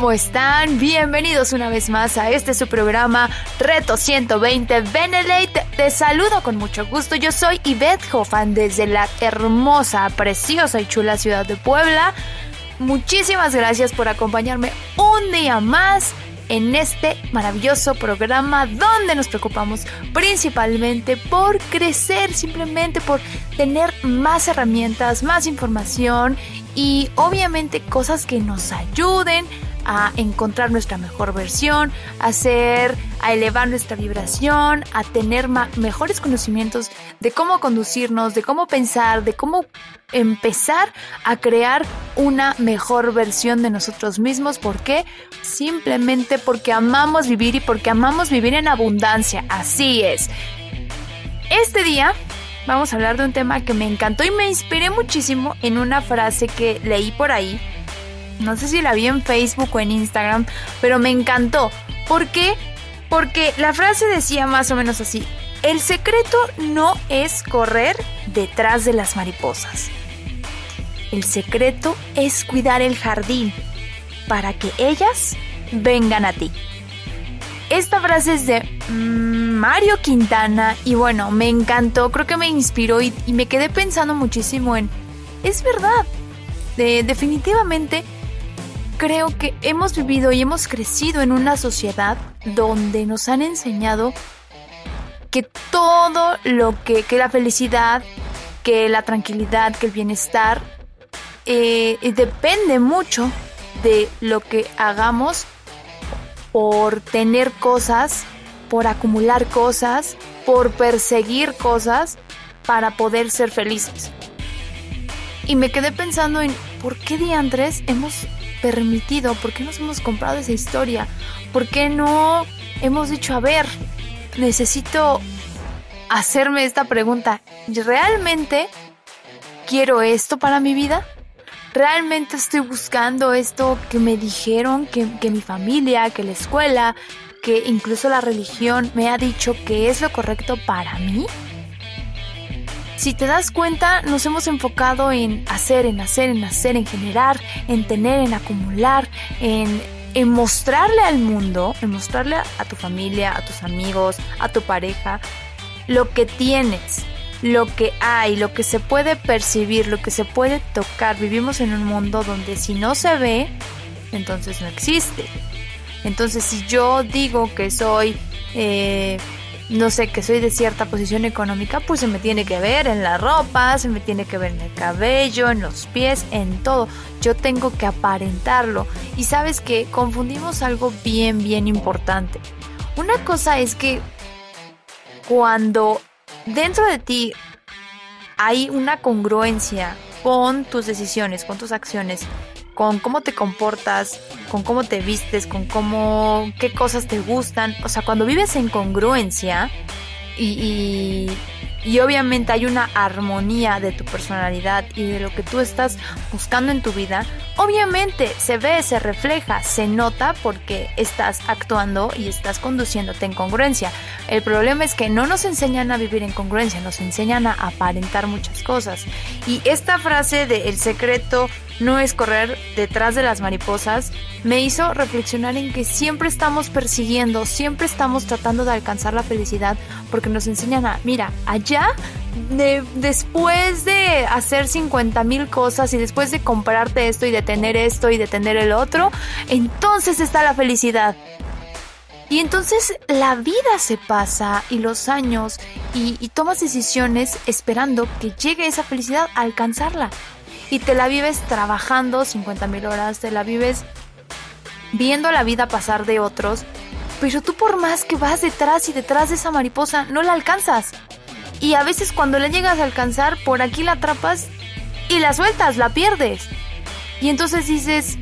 ¿Cómo están? Bienvenidos una vez más a este su programa Reto 120 Benelete. Te saludo con mucho gusto. Yo soy Yvette Hoffman desde la hermosa, preciosa y chula ciudad de Puebla. Muchísimas gracias por acompañarme un día más en este maravilloso programa donde nos preocupamos principalmente por crecer, simplemente por tener más herramientas, más información y obviamente cosas que nos ayuden a encontrar nuestra mejor versión, a hacer, a elevar nuestra vibración, a tener mejores conocimientos de cómo conducirnos, de cómo pensar, de cómo empezar a crear una mejor versión de nosotros mismos. ¿Por qué? Simplemente porque amamos vivir y porque amamos vivir en abundancia. Así es. Este día vamos a hablar de un tema que me encantó y me inspiré muchísimo en una frase que leí por ahí. No sé si la vi en Facebook o en Instagram, pero me encantó. ¿Por qué? Porque la frase decía más o menos así. El secreto no es correr detrás de las mariposas. El secreto es cuidar el jardín para que ellas vengan a ti. Esta frase es de mm, Mario Quintana y bueno, me encantó, creo que me inspiró y, me quedé pensando muchísimo en, es verdad, definitivamente creo que hemos vivido y hemos crecido en una sociedad donde nos han enseñado que todo lo que, que la felicidad, que la tranquilidad, que el bienestar, eh, depende mucho de lo que hagamos por tener cosas, por acumular cosas, por perseguir cosas para poder ser felices. Y me quedé pensando en por qué diantres hemos permitido, por qué nos hemos comprado esa historia, por qué no hemos dicho, a ver, necesito hacerme esta pregunta, ¿realmente quiero esto para mi vida? realmente estoy buscando esto que me dijeron, que, mi familia, que la escuela, que incluso la religión me ha dicho que es lo correcto para mí? Si te das cuenta, nos hemos enfocado en hacer, en hacer, en hacer, en generar, en tener, en acumular, en, en mostrarle al mundo, en mostrarle a tu familia, a tus amigos, a tu pareja, lo que tienes, lo que hay, lo que se puede percibir, lo que se puede tocar. Vivimos en un mundo donde si no se ve, entonces no existe. Entonces si yo digo que soy, eh, no sé, que soy de cierta posición económica, pues se me tiene que ver en la ropa, se me tiene que ver en el cabello, en los pies, en todo. Yo tengo que aparentarlo. Y sabes que confundimos algo bien, bien importante. Una cosa es que cuando dentro de ti hay una congruencia con tus decisiones, con tus acciones, con cómo te comportas, con cómo te vistes, con cómo, qué cosas te gustan. O sea, cuando vives en congruencia y, y obviamente hay una armonía de tu personalidad y de lo que tú estás buscando en tu vida, obviamente se ve, se refleja, se nota porque estás actuando y estás conduciéndote en congruencia. El problema es que no nos enseñan a vivir en congruencia, nos enseñan a aparentar muchas cosas. Y esta frase de el secreto no es correr detrás de las mariposas, me hizo reflexionar en que siempre estamos persiguiendo, siempre estamos tratando de alcanzar la felicidad porque nos enseñan a, mira, allá, después de hacer 50 mil cosas y después de comprarte esto y de tener esto y de tener el otro, entonces está la felicidad. Y entonces la vida se pasa y los años y, y tomas decisiones esperando que llegue esa felicidad a alcanzarla y te la vives trabajando 50 mil horas, te la vives viendo la vida pasar de otros, pero tú por más que vas detrás y detrás de esa mariposa, no la alcanzas. Y a veces cuando la llegas a alcanzar, por aquí la atrapas y la sueltas, la pierdes. Y entonces dices,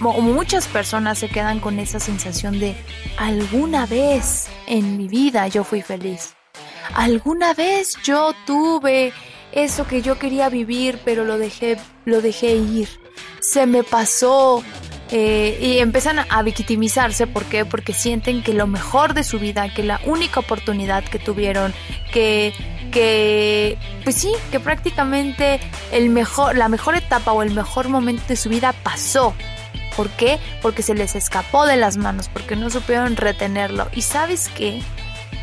muchas personas se quedan con esa sensación de alguna vez en mi vida yo fui feliz. Alguna vez yo tuve eso que yo quería vivir, pero lo dejé, lo dejé ir. Se me pasó. Eh, y empiezan a victimizarse, ¿por qué? Porque sienten que lo mejor de su vida, que la única oportunidad que tuvieron, que, que, pues sí, que prácticamente el mejor, la mejor etapa o el mejor momento de su vida pasó. ¿Por qué? Porque se les escapó de las manos, porque no supieron retenerlo. ¿Y sabes qué?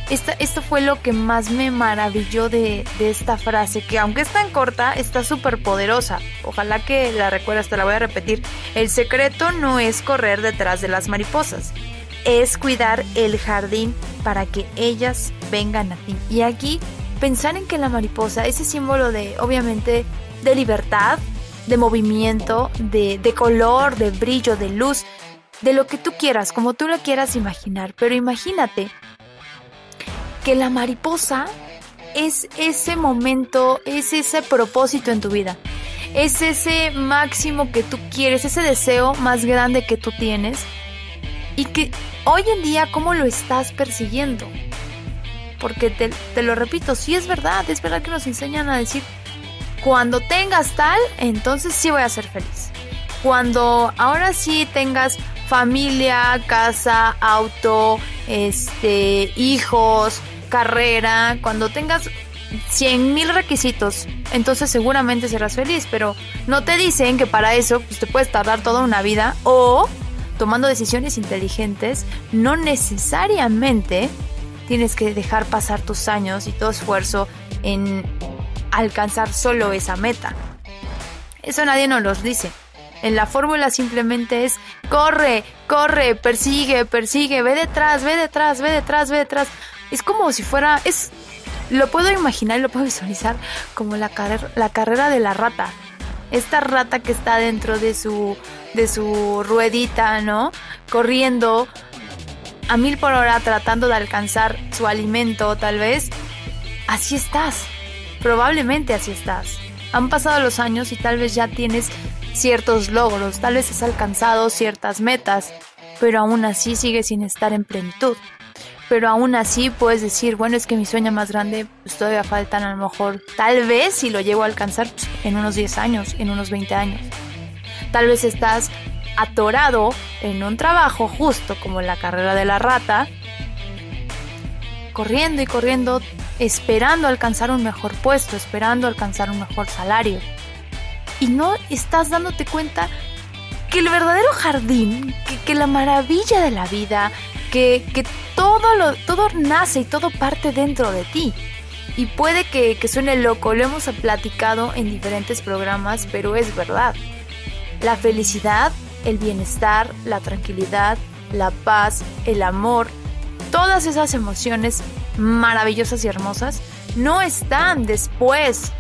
Esto fue lo que más me maravilló de, esta frase, que aunque es tan corta, está súper poderosa. Ojalá que la recuerdes, te la voy a repetir. El secreto no es correr detrás de las mariposas, es cuidar el jardín para que ellas vengan a ti. Y aquí, pensar en que la mariposa, ese símbolo de, obviamente, de libertad, de movimiento, de, de color, de brillo, de luz, de lo que tú quieras, como tú lo quieras imaginar. Pero imagínate que la mariposa es ese momento, es ese propósito en tu vida. Es ese máximo que tú quieres, ese deseo más grande que tú tienes. Y que hoy en día, ¿cómo lo estás persiguiendo? Porque te, lo repito, sí es verdad, es verdad que nos enseñan a decir, cuando tengas tal, entonces sí voy a ser feliz. Cuando ahora sí tengas familia, casa, auto, este, hijos, carrera, cuando tengas 100 mil requisitos, entonces seguramente serás feliz, pero no te dicen que para eso pues, te puedes tardar toda una vida o tomando decisiones inteligentes, no necesariamente tienes que dejar pasar tus años y todo esfuerzo en alcanzar solo esa meta. Eso nadie nos lo dice. En la fórmula simplemente es corre, corre, persigue, persigue, ve detrás, ve detrás, ve detrás, ve detrás. Es como si fuera, es, lo puedo imaginar lo puedo visualizar como la, carrera, la carrera de la rata. Esta rata que está dentro de su, de su ruedita, ¿no? Corriendo a mil por hora tratando de alcanzar su alimento, tal vez. Así estás. Probablemente así estás. Han pasado los años y tal vez ya tienes ciertos logros, tal vez has alcanzado ciertas metas, pero aún así sigues sin estar en plenitud pero aún así puedes decir, bueno, es que mi sueño más grande, pues todavía faltan a lo mejor, tal vez si lo llego a alcanzar pues, en unos 10 años, en unos 20 años. Tal vez estás atorado en un trabajo justo como la carrera de la rata, corriendo y corriendo, esperando alcanzar un mejor puesto, esperando alcanzar un mejor salario. Y no estás dándote cuenta que el verdadero jardín, que, que la maravilla de la vida, que, todo, todo nace y todo parte dentro de ti. Y puede que, que suene loco, lo hemos platicado en diferentes programas, pero es verdad. La felicidad, el bienestar, la tranquilidad, la paz, el amor, todas esas emociones maravillosas y hermosas no están después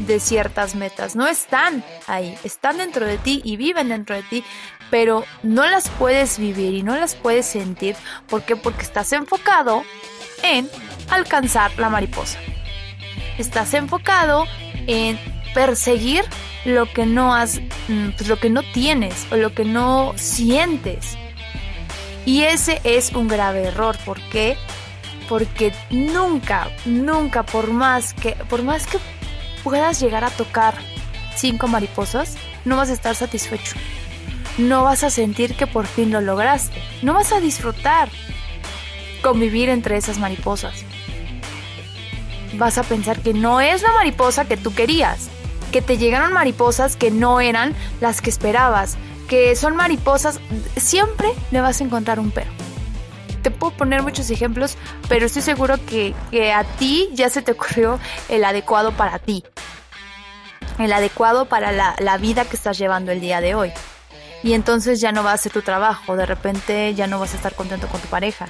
de ciertas metas, no están ahí, están dentro de ti y viven dentro de ti, pero no las puedes vivir y no las puedes sentir. ¿Por qué? Porque estás enfocado en alcanzar la mariposa. Estás enfocado en perseguir lo que no has, mm, pues, lo que no tienes o lo que no sientes. Y ese es un grave error. ¿Por qué? Porque nunca, nunca, por más que, por más que puedas llegar a tocar cinco mariposas, no vas a estar satisfecho. No vas a sentir que por fin lo lograste. No vas a disfrutar convivir entre esas mariposas. Vas a pensar que no es la mariposa que tú querías, que te llegaron mariposas que no eran las que esperabas, que son mariposas, siempre le vas a encontrar un pero. Te puedo poner muchos ejemplos, pero estoy seguro que, a ti ya se te ocurrió el adecuado para ti. El adecuado para la, la vida que estás llevando el día de hoy. Y entonces ya no va a ser tu trabajo, de repente ya no vas a estar contento con tu pareja.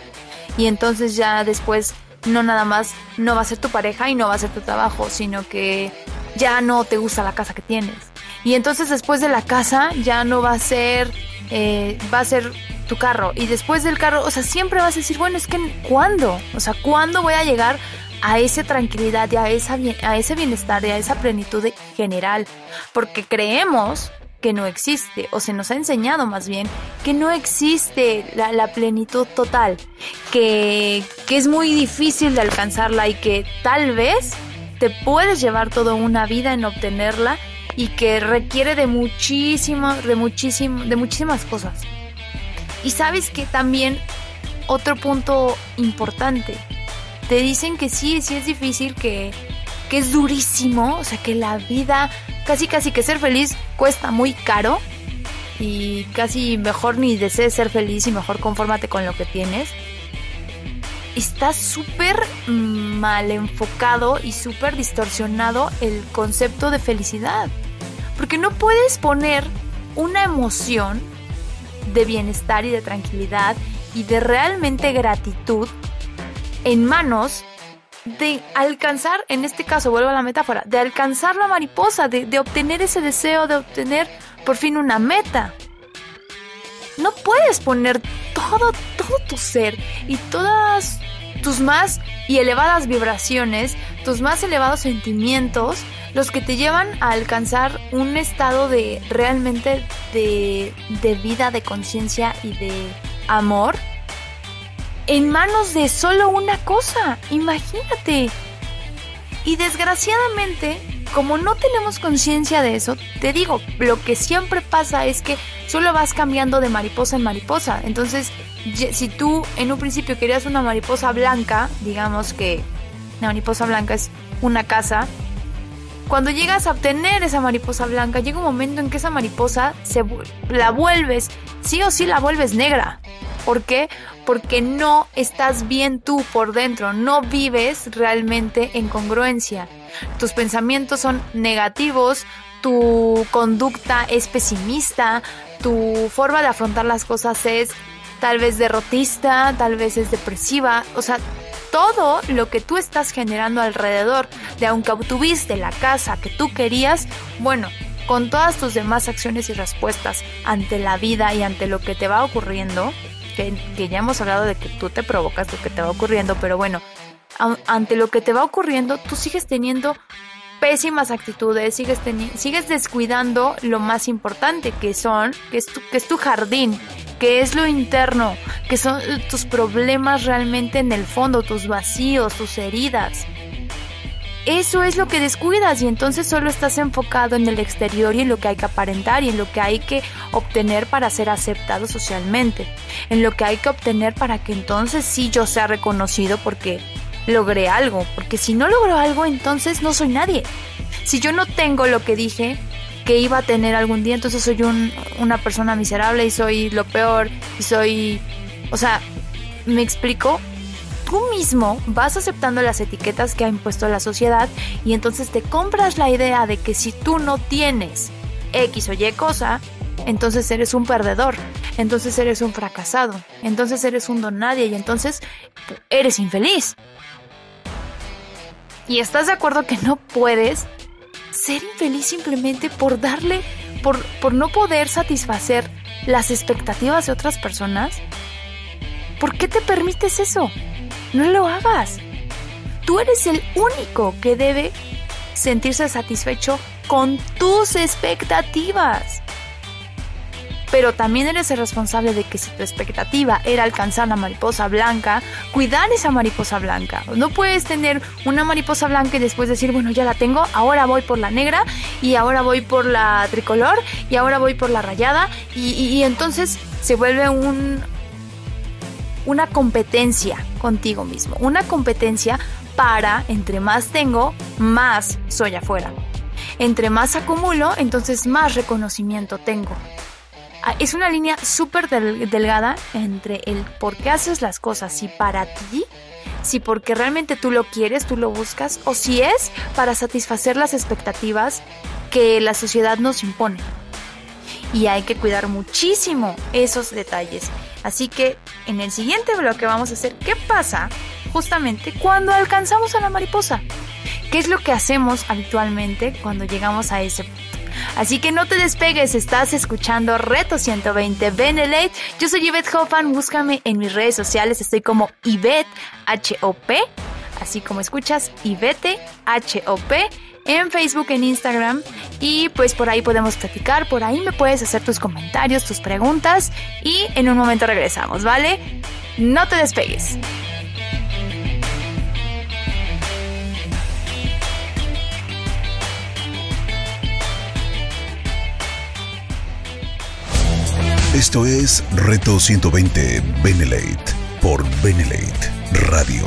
Y entonces ya después no nada más no va a ser tu pareja y no va a ser tu trabajo, sino que ya no te gusta la casa que tienes. Y entonces después de la casa ya no va a ser, eh, va a ser tu carro. Y después del carro, o sea, siempre vas a decir, bueno, es que ¿cuándo? O sea, ¿cuándo voy a llegar a esa tranquilidad y esa, a ese bienestar y a esa plenitud general, porque creemos que no existe, o se nos ha enseñado más bien que no existe la, plenitud total, que, que es muy difícil de alcanzarla y que tal vez te puedes llevar toda una vida en obtenerla y que requiere de muchísimo, de muchísimo, de muchísimas cosas. Y sabes que también otro punto importante, te dicen que sí, sí es difícil, que, que es durísimo, o sea que la vida, casi casi que ser feliz cuesta muy caro y casi mejor ni desees ser feliz y mejor confórmate con lo que tienes está súper mal enfocado y súper distorsionado el concepto de felicidad. Porque no puedes poner una emoción de bienestar y de tranquilidad y de realmente gratitud en manos de alcanzar, en este caso vuelvo a la metáfora, de alcanzar la mariposa, de, de obtener ese deseo, de obtener por fin una meta. No puedes poner todo, todo tu ser y todas tus más y elevadas vibraciones, tus más elevados sentimientos, los que te llevan a alcanzar un estado de realmente de, de vida, de conciencia y de amor en manos de solo una cosa. Imagínate. Y desgraciadamente, como no tenemos conciencia de eso, te digo, lo que siempre pasa es que solo vas cambiando de mariposa en mariposa. Entonces, si tú en un principio querías una mariposa blanca, digamos que la mariposa blanca es una casa, cuando llegas a obtener esa mariposa blanca, llega un momento en que esa mariposa se la vuelves, sí o sí la vuelves negra. ¿Por qué? Porque no estás bien tú por dentro, no vives realmente en congruencia. Tus pensamientos son negativos, tu conducta es pesimista, tu forma de afrontar las cosas es tal vez derrotista, tal vez es depresiva, o sea, todo lo que tú estás generando alrededor de aunque obtuviste la casa que tú querías, bueno, con todas tus demás acciones y respuestas ante la vida y ante lo que te va ocurriendo, que, ya hemos hablado de que tú te provocas lo que te va ocurriendo, pero bueno, ante lo que te va ocurriendo, tú sigues teniendo pésimas actitudes, sigues, sigues descuidando lo más importante que son, que es, tu, que es tu jardín, que es lo interno, que son tus problemas realmente en el fondo, tus vacíos, tus heridas. Eso es lo que descuidas y entonces solo estás enfocado en el exterior y en lo que hay que aparentar y en lo que hay que obtener para ser aceptado socialmente, en lo que hay que obtener para que entonces sí yo sea reconocido porque logré algo, porque si no logro algo entonces no soy nadie. Si yo no tengo lo que dije, que iba a tener algún día, entonces soy una persona miserable y soy lo peor y soy, o sea, me explico, tú mismo vas aceptando las etiquetas que ha impuesto la sociedad y entonces te compras la idea de que si tú no tienes X o Y cosa, entonces eres un perdedor, entonces eres un fracasado, entonces eres un don nadie y entonces eres infeliz. Y estás de acuerdo que no puedes ser infeliz simplemente por darle, por, por no poder satisfacer las expectativas de otras personas? ¿Por qué te permites eso? No lo hagas. Tú eres el único que debe sentirse satisfecho con tus expectativas pero también eres el responsable de que si tu expectativa era alcanzar la mariposa blanca, cuidar esa mariposa blanca. No puedes tener una mariposa blanca y después decir, bueno, ya la tengo, ahora voy por la negra y ahora voy por la tricolor y ahora voy por la rayada y, entonces se vuelve un, una competencia contigo mismo, una competencia para, entre más tengo, más soy afuera. Entre más acumulo, entonces más reconocimiento tengo. Ah, es una línea súper delgada entre el por qué haces las cosas, si para ti, si porque realmente tú lo quieres, tú lo buscas, o si es para satisfacer las expectativas que la sociedad nos impone. Y hay que cuidar muchísimo esos detalles. Así que en el siguiente bloque vamos a hacer qué pasa justamente cuando alcanzamos a la mariposa. ¿Qué es lo que hacemos habitualmente cuando llegamos a ese punto? Así que no te despegues, estás escuchando Reto 120 Benelate. Yo soy Yvette Hoffman, búscame en mis redes sociales, estoy como Yvette H-O-P. así como escuchas, Ivete, H-O-P, en Facebook, en Instagram. Y pues por ahí podemos platicar, por ahí me puedes hacer tus comentarios, tus preguntas. Y en un momento regresamos, ¿vale? No te despegues. Esto es Reto 120 Benelate por Benelate Radio.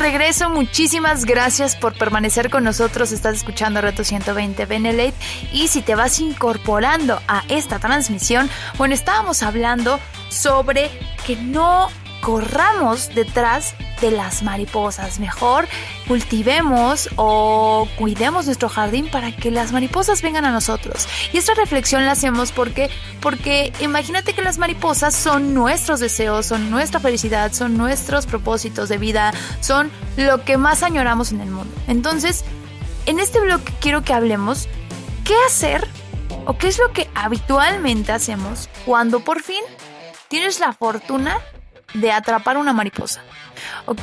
regreso. Muchísimas gracias por permanecer con nosotros. Estás escuchando Reto 120 Benelete. Y si te vas incorporando a esta transmisión, bueno, estábamos hablando sobre que no corramos detrás de las mariposas. Mejor cultivemos o cuidemos nuestro jardín para que las mariposas vengan a nosotros. Y esta reflexión la hacemos porque, porque imagínate que las mariposas son nuestros deseos, son nuestra felicidad, son nuestros propósitos de vida, son lo que más añoramos en el mundo. Entonces, en este bloque quiero que hablemos qué hacer o qué es lo que habitualmente hacemos cuando por fin tienes la fortuna de atrapar una mariposa. Ok,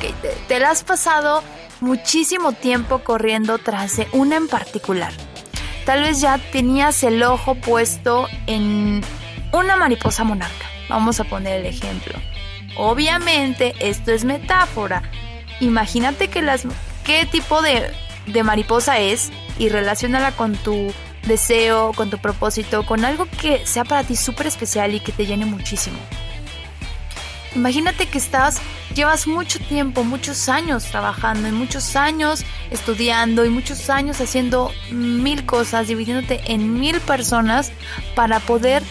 te, la has pasado muchísimo tiempo corriendo tras de una en particular. Tal vez ya tenías el ojo puesto en una mariposa monarca. Vamos a poner el ejemplo. Obviamente esto es metáfora. Imagínate que las, qué tipo de, de mariposa es y relacionala con tu deseo, con tu propósito, con algo que sea para ti súper especial y que te llene muchísimo. Imagínate que estás, llevas mucho tiempo, muchos años trabajando y muchos años estudiando y muchos años haciendo mil cosas, dividiéndote en mil personas para poder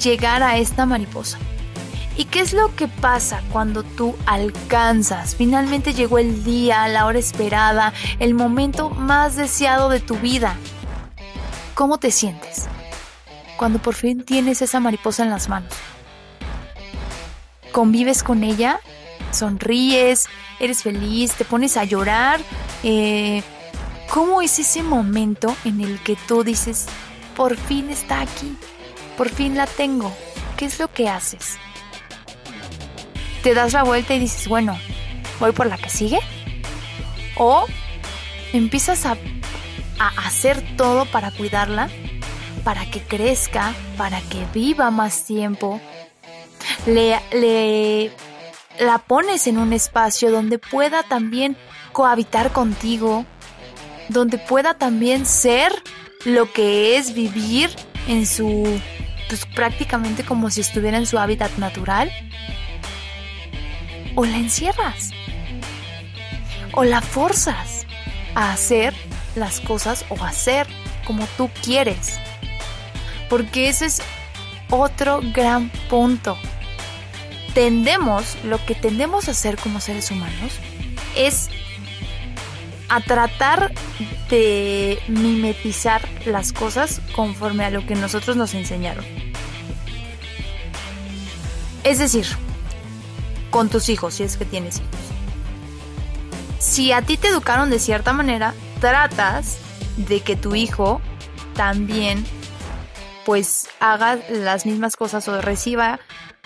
llegar a esta mariposa. ¿Y qué es lo que pasa cuando tú alcanzas? Finalmente llegó el día, la hora esperada, el momento más deseado de tu vida. ¿Cómo te sientes? Cuando por fin tienes esa mariposa en las manos convives con ella, sonríes, eres feliz, te pones a llorar. Eh, ¿Cómo es ese momento en el que tú dices, por fin está aquí, por fin la tengo? ¿Qué es lo que haces? ¿Te das la vuelta y dices, bueno, voy por la que sigue? ¿O empiezas a, a hacer todo para cuidarla? Para que crezca, para que viva más tiempo, le, la pones en un espacio donde pueda también cohabitar contigo, donde pueda también ser lo que es vivir en su, pues prácticamente como si estuviera en su hábitat natural, o la encierras, o la forzas a hacer las cosas o hacer como tú quieres, porque ese es otro gran punto tendemos, lo que tendemos a hacer como seres humanos es a tratar de mimetizar las cosas conforme a lo que nosotros nos enseñaron. Es decir, con tus hijos, si es que tienes hijos. Si a ti te educaron de cierta manera, tratas de que tu hijo también pues haga las mismas cosas o reciba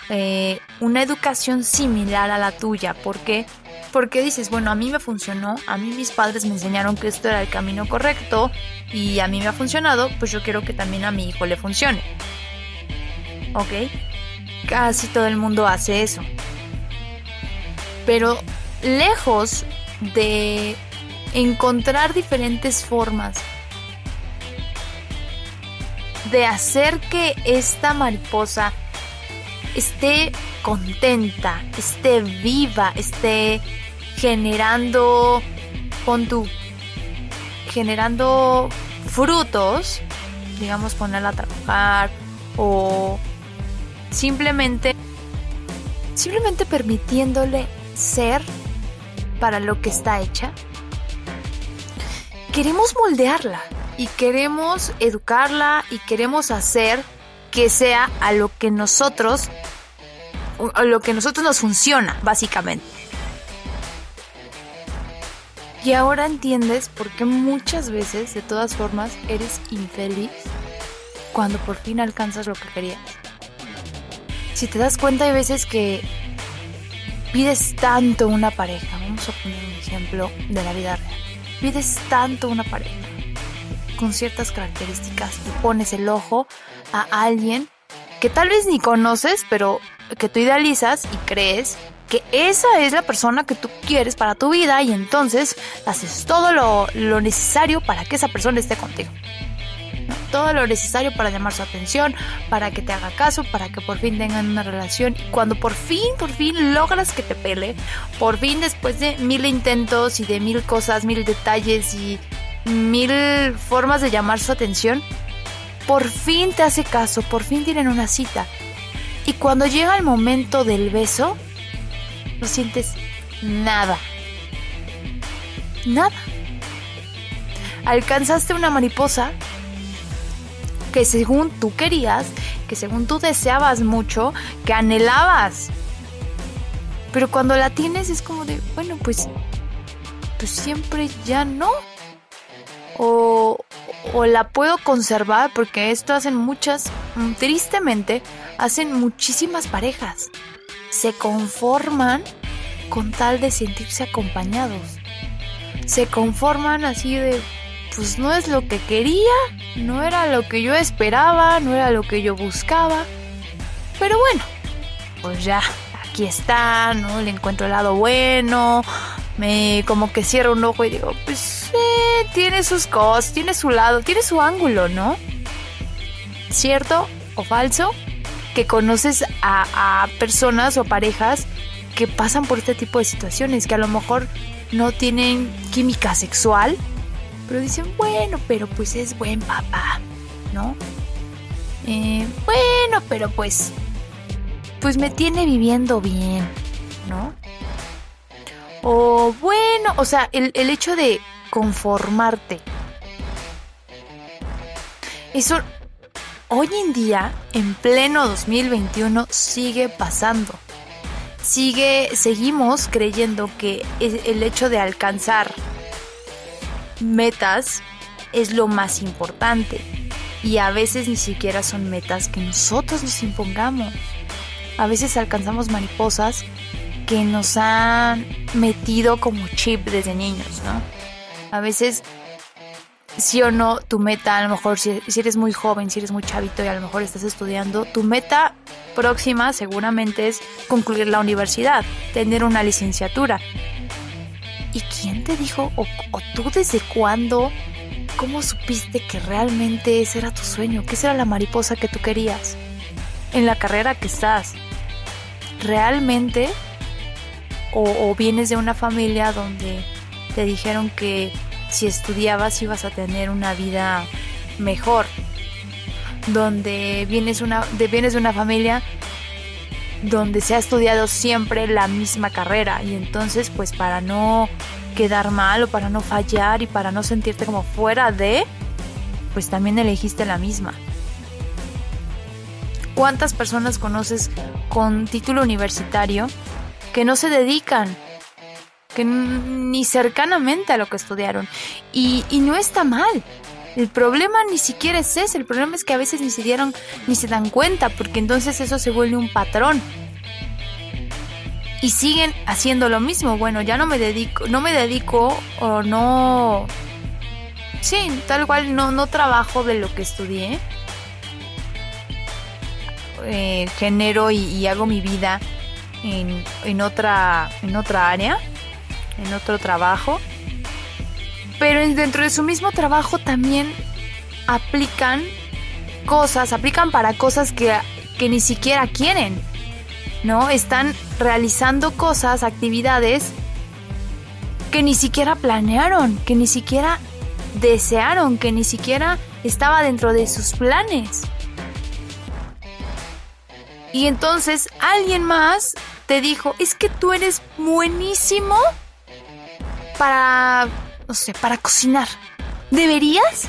eh, una educación similar a la tuya. ¿Por qué? Porque dices, bueno, a mí me funcionó, a mí mis padres me enseñaron que esto era el camino correcto y a mí me ha funcionado, pues yo quiero que también a mi hijo le funcione. ¿Ok? Casi todo el mundo hace eso. Pero lejos de encontrar diferentes formas de hacer que esta mariposa esté contenta, esté viva, esté generando, con tu, generando frutos, digamos ponerla a trabajar o simplemente, simplemente permitiéndole ser para lo que está hecha, queremos moldearla y queremos educarla y queremos hacer que sea a lo que nosotros a lo que nosotros nos funciona, básicamente. Y ahora entiendes por qué muchas veces, de todas formas, eres infeliz cuando por fin alcanzas lo que querías. Si te das cuenta, hay veces que pides tanto una pareja. Vamos a poner un ejemplo de la vida real. Pides tanto una pareja con ciertas características y pones el ojo a alguien que tal vez ni conoces, pero que tú idealizas y crees que esa es la persona que tú quieres para tu vida y entonces haces todo lo, lo necesario para que esa persona esté contigo todo lo necesario para llamar su atención, para que te haga caso, para que por fin tengan una relación. Y cuando por fin, por fin logras que te pele, por fin después de mil intentos y de mil cosas, mil detalles y mil formas de llamar su atención, por fin te hace caso, por fin tienen una cita. Y cuando llega el momento del beso, no sientes nada. Nada. Alcanzaste una mariposa que según tú querías, que según tú deseabas mucho, que anhelabas. Pero cuando la tienes es como de, bueno, pues, pues siempre ya no. O, la puedo conservar porque esto hacen muchas, mm, tristemente, hacen muchísimas parejas. Se conforman con tal de sentirse acompañados. Se conforman así de, pues no es lo que quería, no era lo que yo esperaba, no era lo que yo buscaba. Pero bueno, pues ya, aquí está, ¿no? Le encuentro el lado bueno, me como que cierro un ojo y digo, pues tiene sus cosas, tiene su lado, tiene su ángulo, ¿no? ¿Cierto o falso? Que conoces a, a personas o parejas que pasan por este tipo de situaciones, que a lo mejor no tienen química sexual, pero dicen, bueno, pero pues es buen papá, ¿no? Eh, bueno, pero pues, pues me tiene viviendo bien, ¿no? O bueno, o sea, el, el hecho de conformarte. Eso hoy en día, en pleno 2021, sigue pasando. Sigue, seguimos creyendo que el hecho de alcanzar metas es lo más importante. Y a veces ni siquiera son metas que nosotros nos impongamos. A veces alcanzamos mariposas que nos han metido como chip desde niños, ¿no? A veces, sí o no, tu meta, a lo mejor si, eres muy joven, si eres muy chavito y a lo mejor estás estudiando, tu meta próxima seguramente es concluir la universidad, tener una licenciatura. ¿Y quién te dijo, o, tú desde cuándo, cómo supiste que realmente ese era tu sueño, esa era la mariposa que tú querías? En la carrera que estás, ¿realmente? O vienes de una familia donde te dijeron que si estudiabas ibas a tener una vida mejor, donde vienes, de, vienes de una familia donde se ha estudiado siempre la misma carrera y entonces pues para no quedar mal o para no fallar y para no sentirte como fuera de, pues también elegiste la misma. ¿Cuántas personas conoces con título universitario que no se dedican ni cercanamente a lo que estudiaron? Y, y no está mal. El problema ni siquiera es ese, el problema es que a veces ni se dieron ni se dan cuenta, porque entonces eso se vuelve un patrón. Y siguen haciendo lo mismo. Bueno, ya no me dedico, no me dedico o no Sí, tal cual no, no trabajo de lo que estudié. Eh, genero y, y, hago mi vida en, en, otra, en otra área, en otro trabajo pero dentro de su mismo trabajo también aplican cosas, aplican para cosas que, que ni siquiera quieren, ¿no? Están realizando cosas, actividades que ni siquiera planearon, que ni siquiera desearon, que ni siquiera estaba dentro de sus planes. Y entonces alguien más te dijo, es que tú eres buenísimo para, no sé, para cocinar. Deberías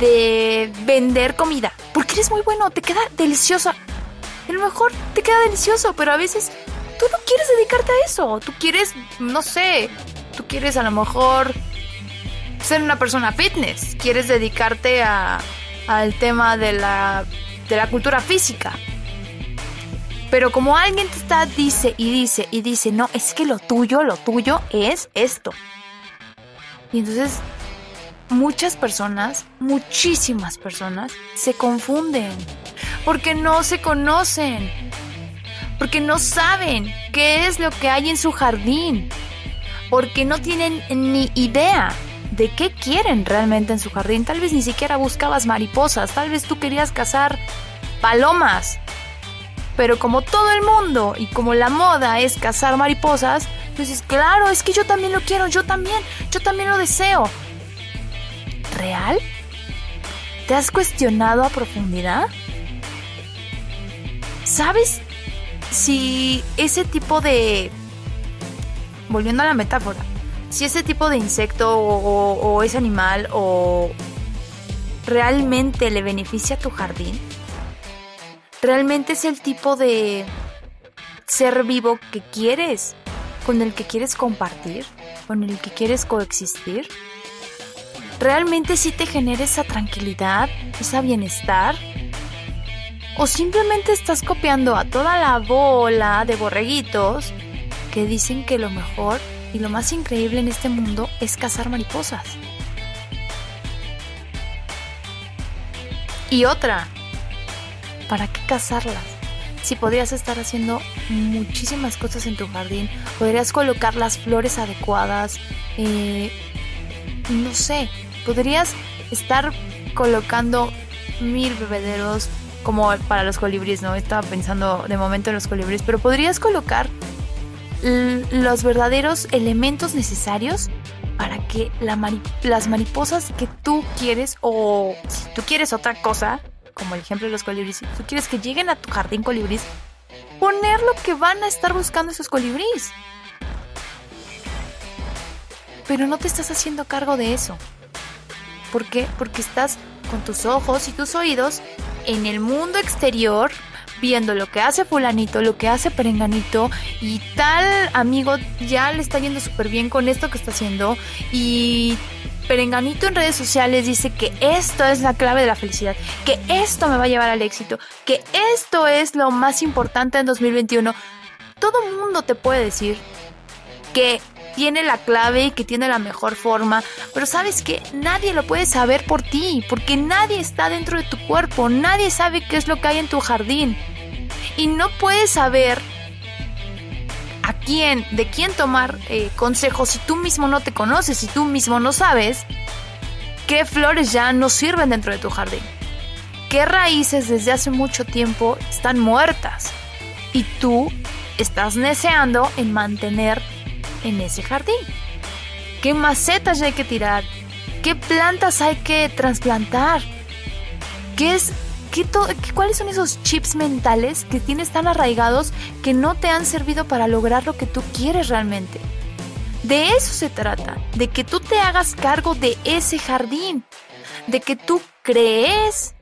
de vender comida, porque eres muy bueno, te queda delicioso. A lo mejor te queda delicioso, pero a veces tú no quieres dedicarte a eso. Tú quieres, no sé, tú quieres a lo mejor ser una persona fitness, quieres dedicarte a, al tema de la, de la cultura física. Pero como alguien te está, dice y dice y dice, no, es que lo tuyo, lo tuyo es esto. Y entonces muchas personas, muchísimas personas, se confunden. Porque no se conocen. Porque no saben qué es lo que hay en su jardín. Porque no tienen ni idea de qué quieren realmente en su jardín. Tal vez ni siquiera buscabas mariposas, tal vez tú querías cazar palomas. Pero como todo el mundo y como la moda es cazar mariposas, pues claro, es que yo también lo quiero, yo también, yo también lo deseo. ¿Real? ¿Te has cuestionado a profundidad? ¿Sabes si ese tipo de... Volviendo a la metáfora, si ese tipo de insecto o, ese animal o realmente le beneficia a tu jardín, realmente es el tipo de ser vivo que quieres, con el que quieres compartir, con el que quieres coexistir. ¿Realmente sí te genera esa tranquilidad, esa bienestar? ¿O simplemente estás copiando a toda la bola de borreguitos que dicen que lo mejor y lo más increíble en este mundo es cazar mariposas. Y otra, ¿para qué cazarlas? Si podrías estar haciendo muchísimas cosas en tu jardín, podrías colocar las flores adecuadas, eh, no sé, podrías estar colocando mil bebederos como para los colibríes, ¿no? Estaba pensando de momento en los colibríes, pero podrías colocar los verdaderos elementos necesarios para que las mariposas que tú quieres o si tú quieres otra cosa, como el ejemplo de los colibríes, tú quieres que lleguen a tu jardín colibríes, poner lo que van a estar buscando esos colibríes. Pero no te estás haciendo cargo de eso. ¿Por qué? Porque estás con tus ojos y tus oídos en el mundo exterior viendo lo que hace fulanito, lo que hace perenganito y tal amigo ya le está yendo súper bien con esto que está haciendo y Perenganito en redes sociales dice que esto es la clave de la felicidad, que esto me va a llevar al éxito, que esto es lo más importante en 2021. Todo mundo te puede decir que tiene la clave y que tiene la mejor forma, pero sabes que nadie lo puede saber por ti, porque nadie está dentro de tu cuerpo, nadie sabe qué es lo que hay en tu jardín. Y no puedes saber a quién, de quién tomar eh, consejos si tú mismo no te conoces, si tú mismo no sabes qué flores ya no sirven dentro de tu jardín, qué raíces desde hace mucho tiempo están muertas y tú estás deseando en mantener en ese jardín. ¿Qué macetas hay que tirar? ¿Qué plantas hay que trasplantar? ¿Qué es, qué ¿Cuáles son esos chips mentales que tienes tan arraigados que no te han servido para lograr lo que tú quieres realmente? De eso se trata, de que tú te hagas cargo de ese jardín, de que tú crees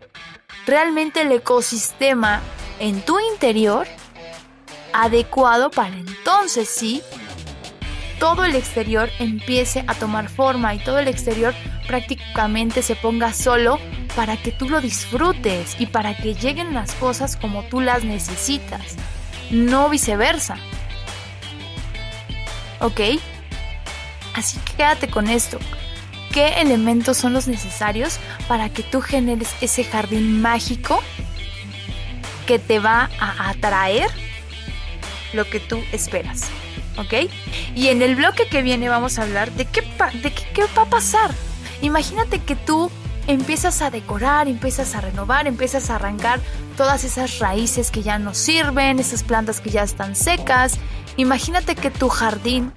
realmente el ecosistema en tu interior adecuado para entonces sí todo el exterior empiece a tomar forma y todo el exterior prácticamente se ponga solo para que tú lo disfrutes y para que lleguen las cosas como tú las necesitas, no viceversa. ¿Ok? Así que quédate con esto. ¿Qué elementos son los necesarios para que tú generes ese jardín mágico que te va a atraer lo que tú esperas? ¿Ok? Y en el bloque que viene vamos a hablar de qué, de qué, va a pasar. Imagínate que tú empiezas a decorar, empiezas a renovar, empiezas a arrancar todas esas raíces que ya no sirven, esas plantas que ya están secas. Imagínate que tu jardín,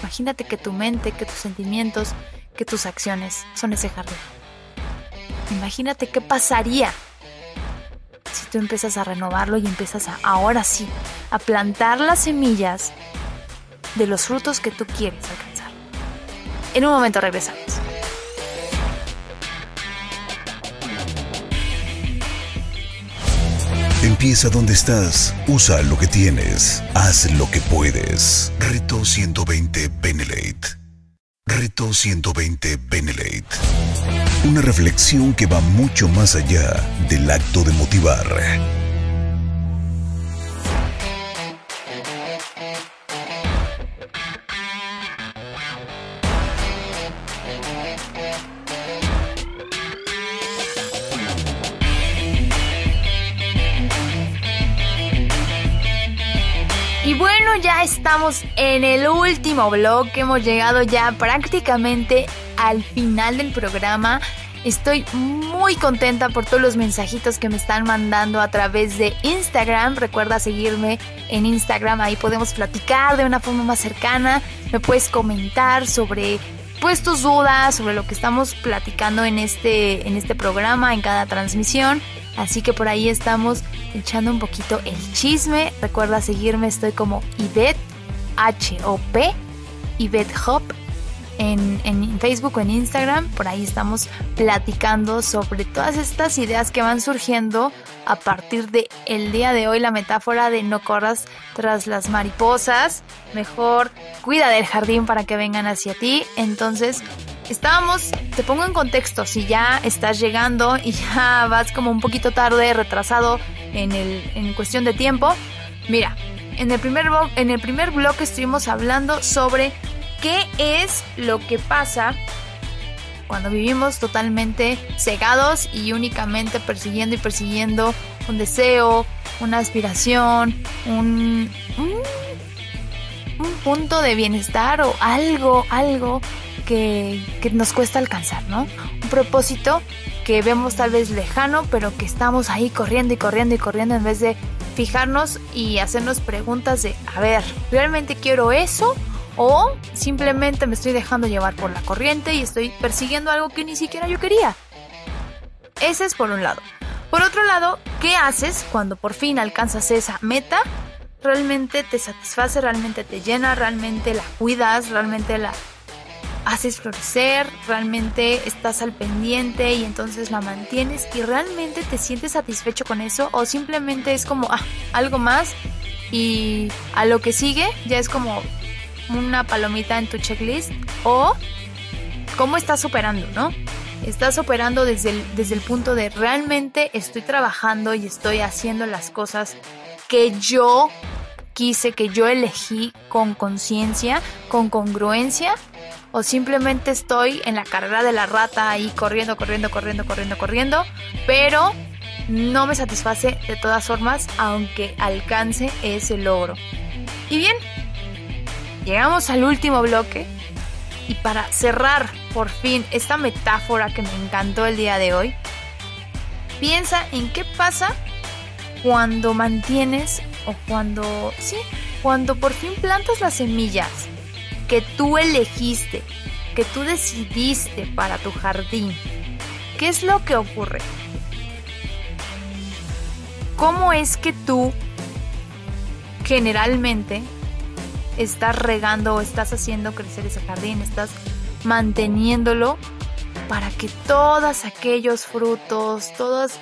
imagínate que tu mente, que tus sentimientos, que tus acciones son ese jardín. Imagínate qué pasaría si tú empiezas a renovarlo y empiezas a, ahora sí, a plantar las semillas de los frutos que tú quieres alcanzar. En un momento regresamos. Empieza donde estás. Usa lo que tienes. Haz lo que puedes. Reto 120 Benelate. Reto 120 Benelate. Una reflexión que va mucho más allá del acto de motivar estamos en el último blog, hemos llegado ya prácticamente al final del programa. Estoy muy contenta por todos los mensajitos que me están mandando a través de Instagram. Recuerda seguirme en Instagram, ahí podemos platicar de una forma más cercana. Me puedes comentar sobre pues tus dudas, sobre lo que estamos platicando en este, en este programa, en cada transmisión. Así que por ahí estamos echando un poquito el chisme. Recuerda seguirme, estoy como Ivette H-O-P, Ivette Hop, en, en, Facebook o en Instagram. Por ahí estamos platicando sobre todas estas ideas que van surgiendo a partir de el día de hoy. La metáfora de no corras tras las mariposas. Mejor cuida del jardín para que vengan hacia ti. Entonces, estábamos, te pongo en contexto, si ya estás llegando y ya vas como un poquito tarde, retrasado en, el, en cuestión de tiempo, mira, en el, primer en el primer bloque estuvimos hablando sobre qué es lo que pasa cuando vivimos totalmente cegados y únicamente persiguiendo y persiguiendo un deseo, una aspiración, un, un, un punto de bienestar o algo, algo que, nos cuesta alcanzar, ¿no? Un propósito que vemos tal vez lejano, pero que estamos ahí corriendo y corriendo y corriendo en vez de fijarnos y hacernos preguntas de, a ver, ¿realmente quiero eso? O simplemente me estoy dejando llevar por la corriente y estoy persiguiendo algo que ni siquiera yo quería. Ese es por un lado. Por otro lado, ¿qué haces cuando por fin alcanzas esa meta? ¿Realmente te satisface? ¿Realmente te llena? ¿Realmente la cuidas? ¿Realmente la haces florecer, realmente estás al pendiente y entonces la mantienes y realmente te sientes satisfecho con eso o simplemente es como ah, algo más y a lo que sigue ya es como una palomita en tu checklist o cómo estás operando, ¿no? Estás operando desde desde el punto de realmente estoy trabajando y estoy haciendo las cosas que yo quise, que yo elegí con conciencia, con congruencia o simplemente estoy en la carrera de la rata ahí corriendo, corriendo, corriendo, corriendo, corriendo, pero no me satisface de todas formas aunque alcance ese logro. Y bien, llegamos al último bloque y para cerrar por fin esta metáfora que me encantó el día de hoy, piensa en qué pasa cuando mantienes o cuando, sí, cuando por fin plantas las semillas que tú elegiste, que tú decidiste para tu jardín, ¿qué es lo que ocurre? ¿Cómo es que tú generalmente estás regando o estás haciendo crecer ese jardín, estás manteniéndolo para que todos aquellos frutos, todos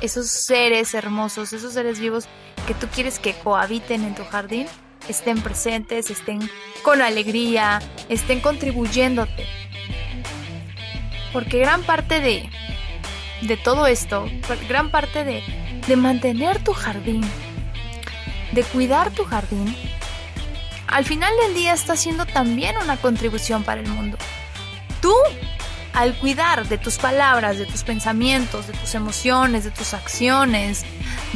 esos seres hermosos, esos seres vivos que tú quieres que cohabiten en tu jardín, estén presentes, estén con alegría, estén contribuyéndote. Porque gran parte de, de todo esto, gran parte de, de mantener tu jardín, de cuidar tu jardín, al final del día está haciendo también una contribución para el mundo. Tú, al cuidar de tus palabras, de tus pensamientos, de tus emociones, de tus acciones,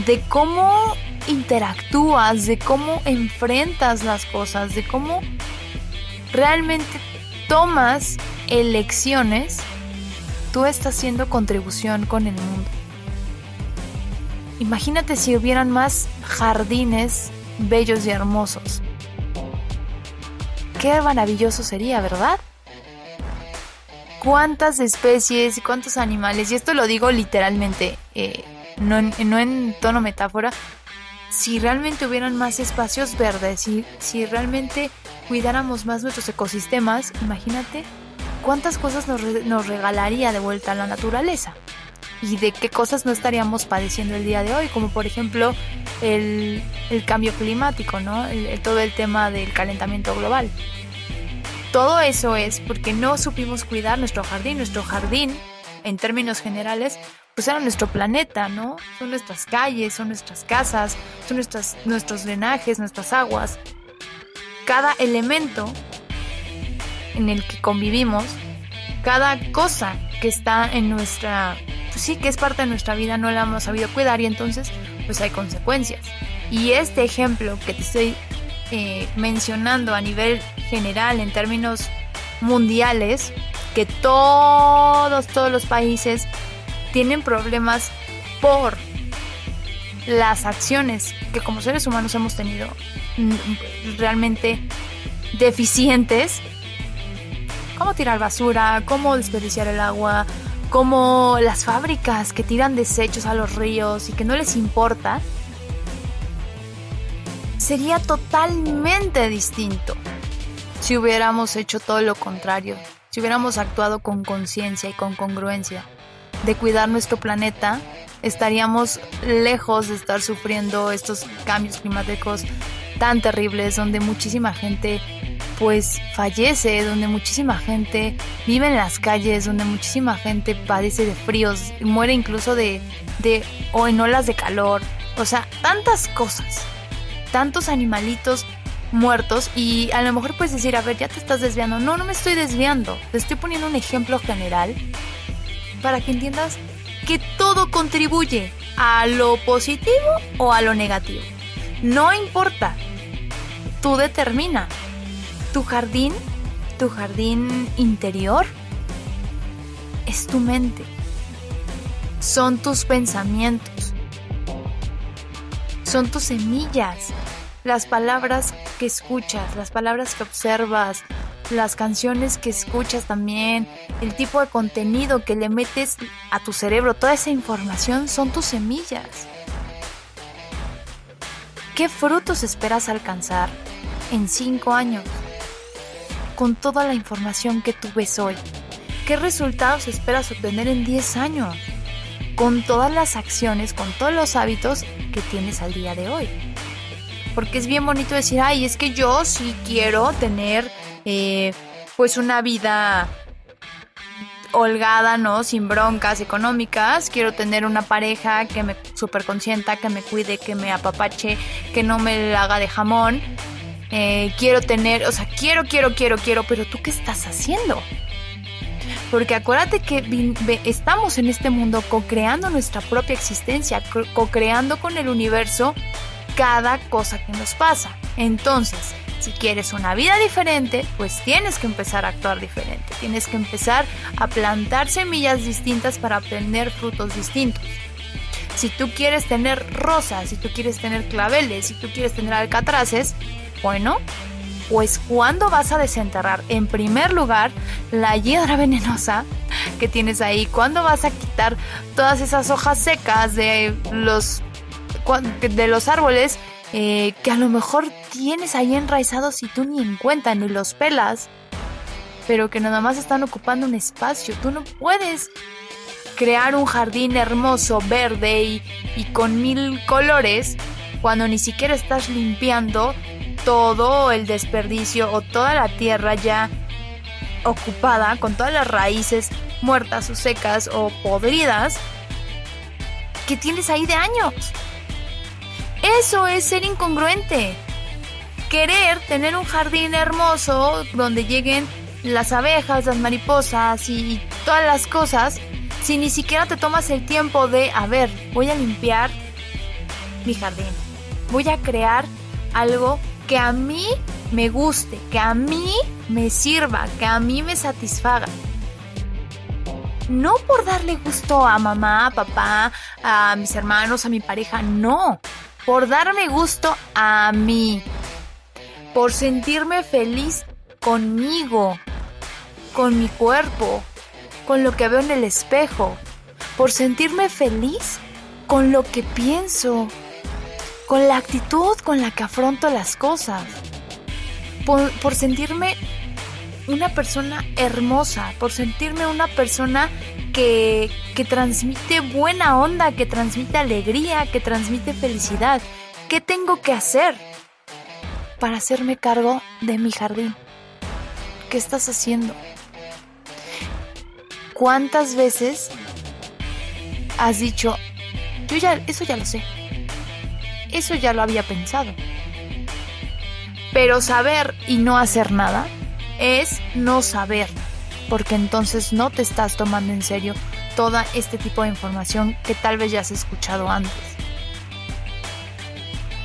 de cómo interactúas, de cómo enfrentas las cosas, de cómo realmente tomas elecciones, tú estás haciendo contribución con el mundo. Imagínate si hubieran más jardines bellos y hermosos. Qué maravilloso sería, ¿verdad? ¿Cuántas especies y cuántos animales? Y esto lo digo literalmente, eh, no, no en tono metáfora, si realmente hubieran más espacios verdes, si, si realmente cuidáramos más nuestros ecosistemas, imagínate cuántas cosas nos, nos regalaría de vuelta a la naturaleza y de qué cosas no estaríamos padeciendo el día de hoy, como por ejemplo el, el cambio climático, ¿no? todo el tema del calentamiento global. Todo eso es porque no supimos cuidar nuestro jardín. Nuestro jardín, en términos generales, pues era nuestro planeta, ¿no? Son nuestras calles, son nuestras casas, son nuestras, nuestros drenajes, nuestras aguas. Cada elemento en el que convivimos, cada cosa que está en nuestra, pues sí, que es parte de nuestra vida, no la hemos sabido cuidar y entonces pues hay consecuencias. Y este ejemplo que te estoy eh, mencionando a nivel general, en términos mundiales, que todos, todos los países tienen problemas por las acciones que como seres humanos hemos tenido mm, realmente deficientes. Cómo tirar basura, cómo desperdiciar el agua, cómo las fábricas que tiran desechos a los ríos y que no les importa, sería totalmente distinto. Si hubiéramos hecho todo lo contrario, si hubiéramos actuado con conciencia y con congruencia de cuidar nuestro planeta, estaríamos lejos de estar sufriendo estos cambios climáticos tan terribles donde muchísima gente pues fallece, donde muchísima gente vive en las calles, donde muchísima gente padece de fríos, muere incluso de, de o en olas de calor, o sea, tantas cosas, tantos animalitos muertos y a lo mejor puedes decir, a ver, ya te estás desviando. No, no me estoy desviando, te estoy poniendo un ejemplo general para que entiendas que todo contribuye a lo positivo o a lo negativo. No importa, tú determina tu jardín, tu jardín interior, es tu mente. Son tus pensamientos. Son tus semillas. Las palabras que escuchas, las palabras que observas, las canciones que escuchas también, el tipo de contenido que le metes a tu cerebro, toda esa información son tus semillas. ¿Qué frutos esperas alcanzar en cinco años? con toda la información que tú ves hoy? ¿Qué resultados esperas obtener en 10 años? Con todas las acciones, con todos los hábitos que tienes al día de hoy. Porque es bien bonito decir, ay, es que yo sí quiero tener eh, pues una vida holgada, ¿no? Sin broncas económicas. Quiero tener una pareja que me super consienta, que me cuide, que me apapache, que no me haga de jamón. Eh, quiero tener, o sea, quiero, quiero, quiero, quiero, pero tú qué estás haciendo? Porque acuérdate que estamos en este mundo co-creando nuestra propia existencia, co-creando con el universo cada cosa que nos pasa. Entonces, si quieres una vida diferente, pues tienes que empezar a actuar diferente. Tienes que empezar a plantar semillas distintas para obtener frutos distintos. Si tú quieres tener rosas, si tú quieres tener claveles, si tú quieres tener alcatraces, bueno, pues ¿cuándo vas a desenterrar en primer lugar la hiedra venenosa que tienes ahí? ¿Cuándo vas a quitar todas esas hojas secas de los, de los árboles eh, que a lo mejor tienes ahí enraizados y tú ni en cuenta ni los pelas? Pero que nada más están ocupando un espacio. Tú no puedes crear un jardín hermoso, verde y, y con mil colores cuando ni siquiera estás limpiando todo el desperdicio o toda la tierra ya ocupada con todas las raíces muertas o secas o podridas que tienes ahí de años. Eso es ser incongruente. Querer tener un jardín hermoso donde lleguen las abejas, las mariposas y todas las cosas si ni siquiera te tomas el tiempo de, a ver, voy a limpiar mi jardín. Voy a crear algo que a mí me guste, que a mí me sirva, que a mí me satisfaga. No por darle gusto a mamá, a papá, a mis hermanos, a mi pareja, no. Por darme gusto a mí. Por sentirme feliz conmigo, con mi cuerpo, con lo que veo en el espejo. Por sentirme feliz con lo que pienso, con la actitud con la que afronto las cosas, por, sentirme una persona hermosa, por sentirme una persona que, que transmite buena onda, que transmite alegría, que transmite felicidad. ¿Qué tengo que hacer para hacerme cargo de mi jardín? ¿Qué estás haciendo? ¿Cuántas veces has dicho, yo ya, eso ya lo sé, eso ya lo había pensado? Pero saber y no hacer nada es no saber, porque entonces no te estás tomando en serio toda este tipo de información que tal vez ya has escuchado antes.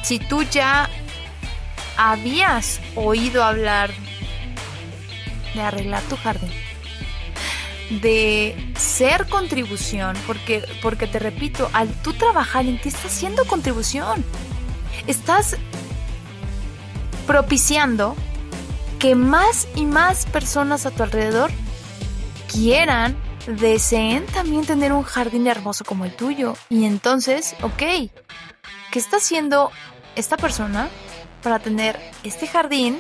Si tú ya habías oído hablar de arreglar tu jardín, de ser contribución, porque, porque te repito, al tú trabajar en ti estás haciendo contribución, estás propiciando que más y más personas a tu alrededor quieran, deseen también tener un jardín hermoso como el tuyo. Y entonces, ok, ¿qué está haciendo esta persona para tener este jardín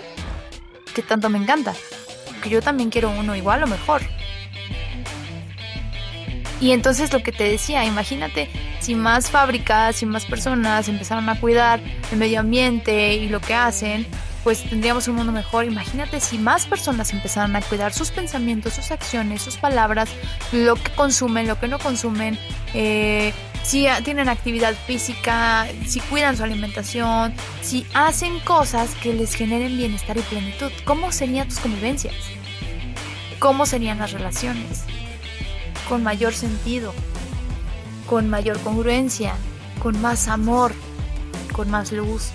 que tanto me encanta? Que yo también quiero uno igual o mejor. Y entonces lo que te decía, imagínate si más fábricas, si más personas empezaron a cuidar el medio ambiente y lo que hacen, pues tendríamos un mundo mejor. Imagínate si más personas empezaran a cuidar sus pensamientos, sus acciones, sus palabras, lo que consumen, lo que no consumen, eh, si tienen actividad física, si cuidan su alimentación, si hacen cosas que les generen bienestar y plenitud. ¿Cómo serían tus convivencias? ¿Cómo serían las relaciones? Con mayor sentido, con mayor congruencia, con más amor, con más luz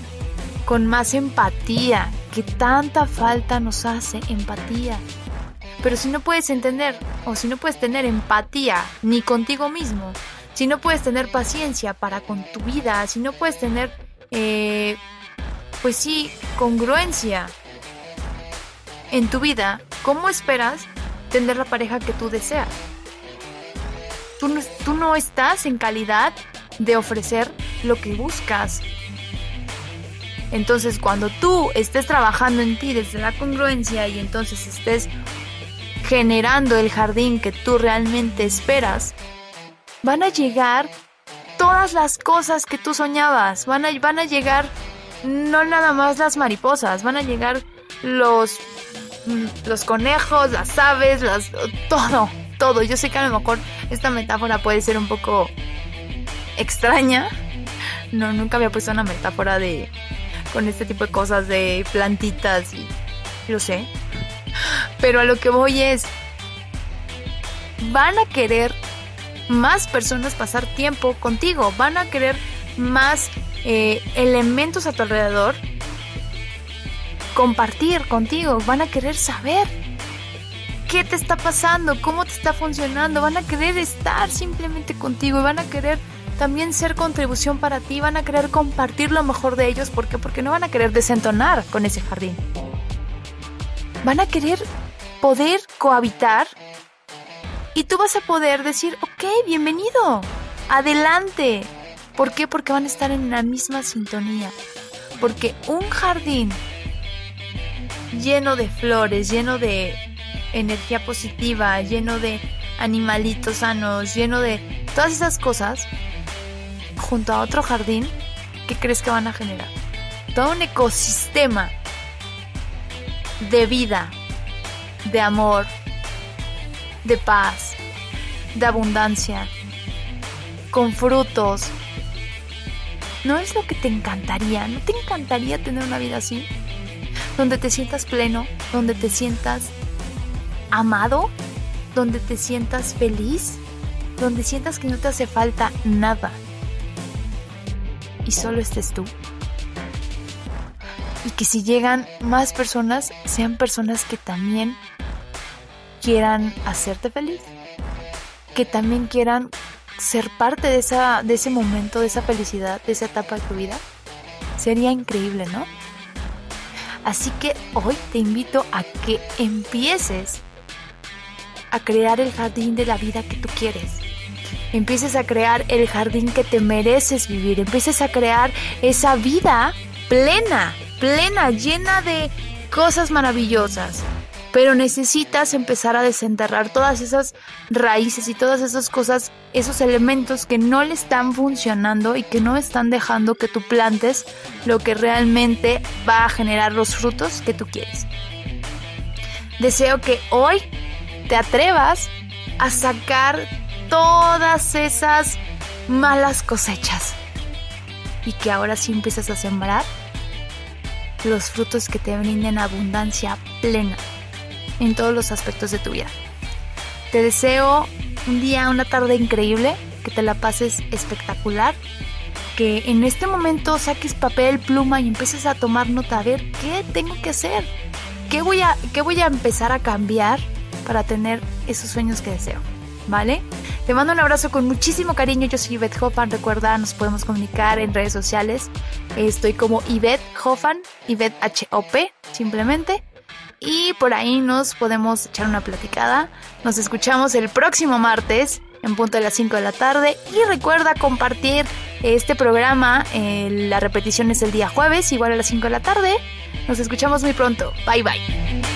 con más empatía, que tanta falta nos hace empatía. Pero si no puedes entender o si no puedes tener empatía ni contigo mismo, si no puedes tener paciencia para con tu vida, si no puedes tener, eh, pues sí, congruencia en tu vida, ¿cómo esperas tener la pareja que tú deseas? Tú no, estás en calidad de ofrecer lo que buscas, entonces cuando tú estés trabajando en ti desde la congruencia y entonces estés generando el jardín que tú realmente esperas, van a llegar todas las cosas que tú soñabas, van a, van a llegar no nada más las mariposas, van a llegar los, los conejos, las aves, las, todo, todo. Yo sé que a lo mejor esta metáfora puede ser un poco extraña. No, nunca había puesto una metáfora de, con este tipo de cosas de plantitas y lo sé. Pero a lo que voy es, van a querer más personas pasar tiempo contigo, van a querer más eh, elementos a tu alrededor compartir contigo, van a querer saber qué te está pasando, cómo te está funcionando, van a querer estar simplemente contigo y van a querer también ser contribución para ti, van a querer compartir lo mejor de ellos. ¿Por qué? Porque no van a querer desentonar con ese jardín. Van a querer poder cohabitar y tú vas a poder decir, ok, bienvenido, adelante. ¿Por qué? Porque van a estar en la misma sintonía. Porque un jardín lleno de flores, lleno de energía positiva, lleno de animalitos sanos, lleno de todas esas cosas, junto a otro jardín, ¿qué crees que van a generar? Todo un ecosistema de vida, de amor, de paz, de abundancia, con frutos. ¿No es lo que te encantaría? ¿No te encantaría tener una vida así? Donde te sientas pleno, donde te sientas amado, donde te sientas feliz, donde sientas que no te hace falta nada, y solo estés tú. Y que si llegan más personas, sean personas que también quieran hacerte feliz. Que también quieran ser parte de, esa, de ese momento, de esa felicidad, de esa etapa de tu vida. Sería increíble, ¿no? Así que hoy te invito a que empieces a crear el jardín de la vida que tú quieres empieces a crear el jardín que te mereces vivir, empieces a crear esa vida plena, plena, llena de cosas maravillosas. pero necesitas empezar a desenterrar todas esas raíces y todas esas cosas, esos elementos que no le están funcionando y que no están dejando que tú plantes lo que realmente va a generar los frutos que tú quieres. Deseo que hoy te atrevas a sacar todas esas malas cosechas y que ahora sí empieces a sembrar los frutos que te brinden abundancia plena en todos los aspectos de tu vida. Te deseo un día, una tarde increíble, que te la pases espectacular, que en este momento saques papel, pluma y empieces a tomar nota, a ver qué tengo que hacer, qué voy a, qué voy a empezar a cambiar para tener esos sueños que deseo, ¿vale? Te mando un abrazo con muchísimo cariño. Yo soy Yvette Hoffan. Recuerda, nos podemos comunicar en redes sociales. Estoy como Yvette Hoffan, Yvette H-O-P, simplemente y por ahí nos podemos echar una platicada. Nos escuchamos el próximo martes en punto de las 5 de la tarde y recuerda compartir este programa, eh, la repetición es el día jueves, igual a las 5 de la tarde. Nos escuchamos muy pronto. Bye bye.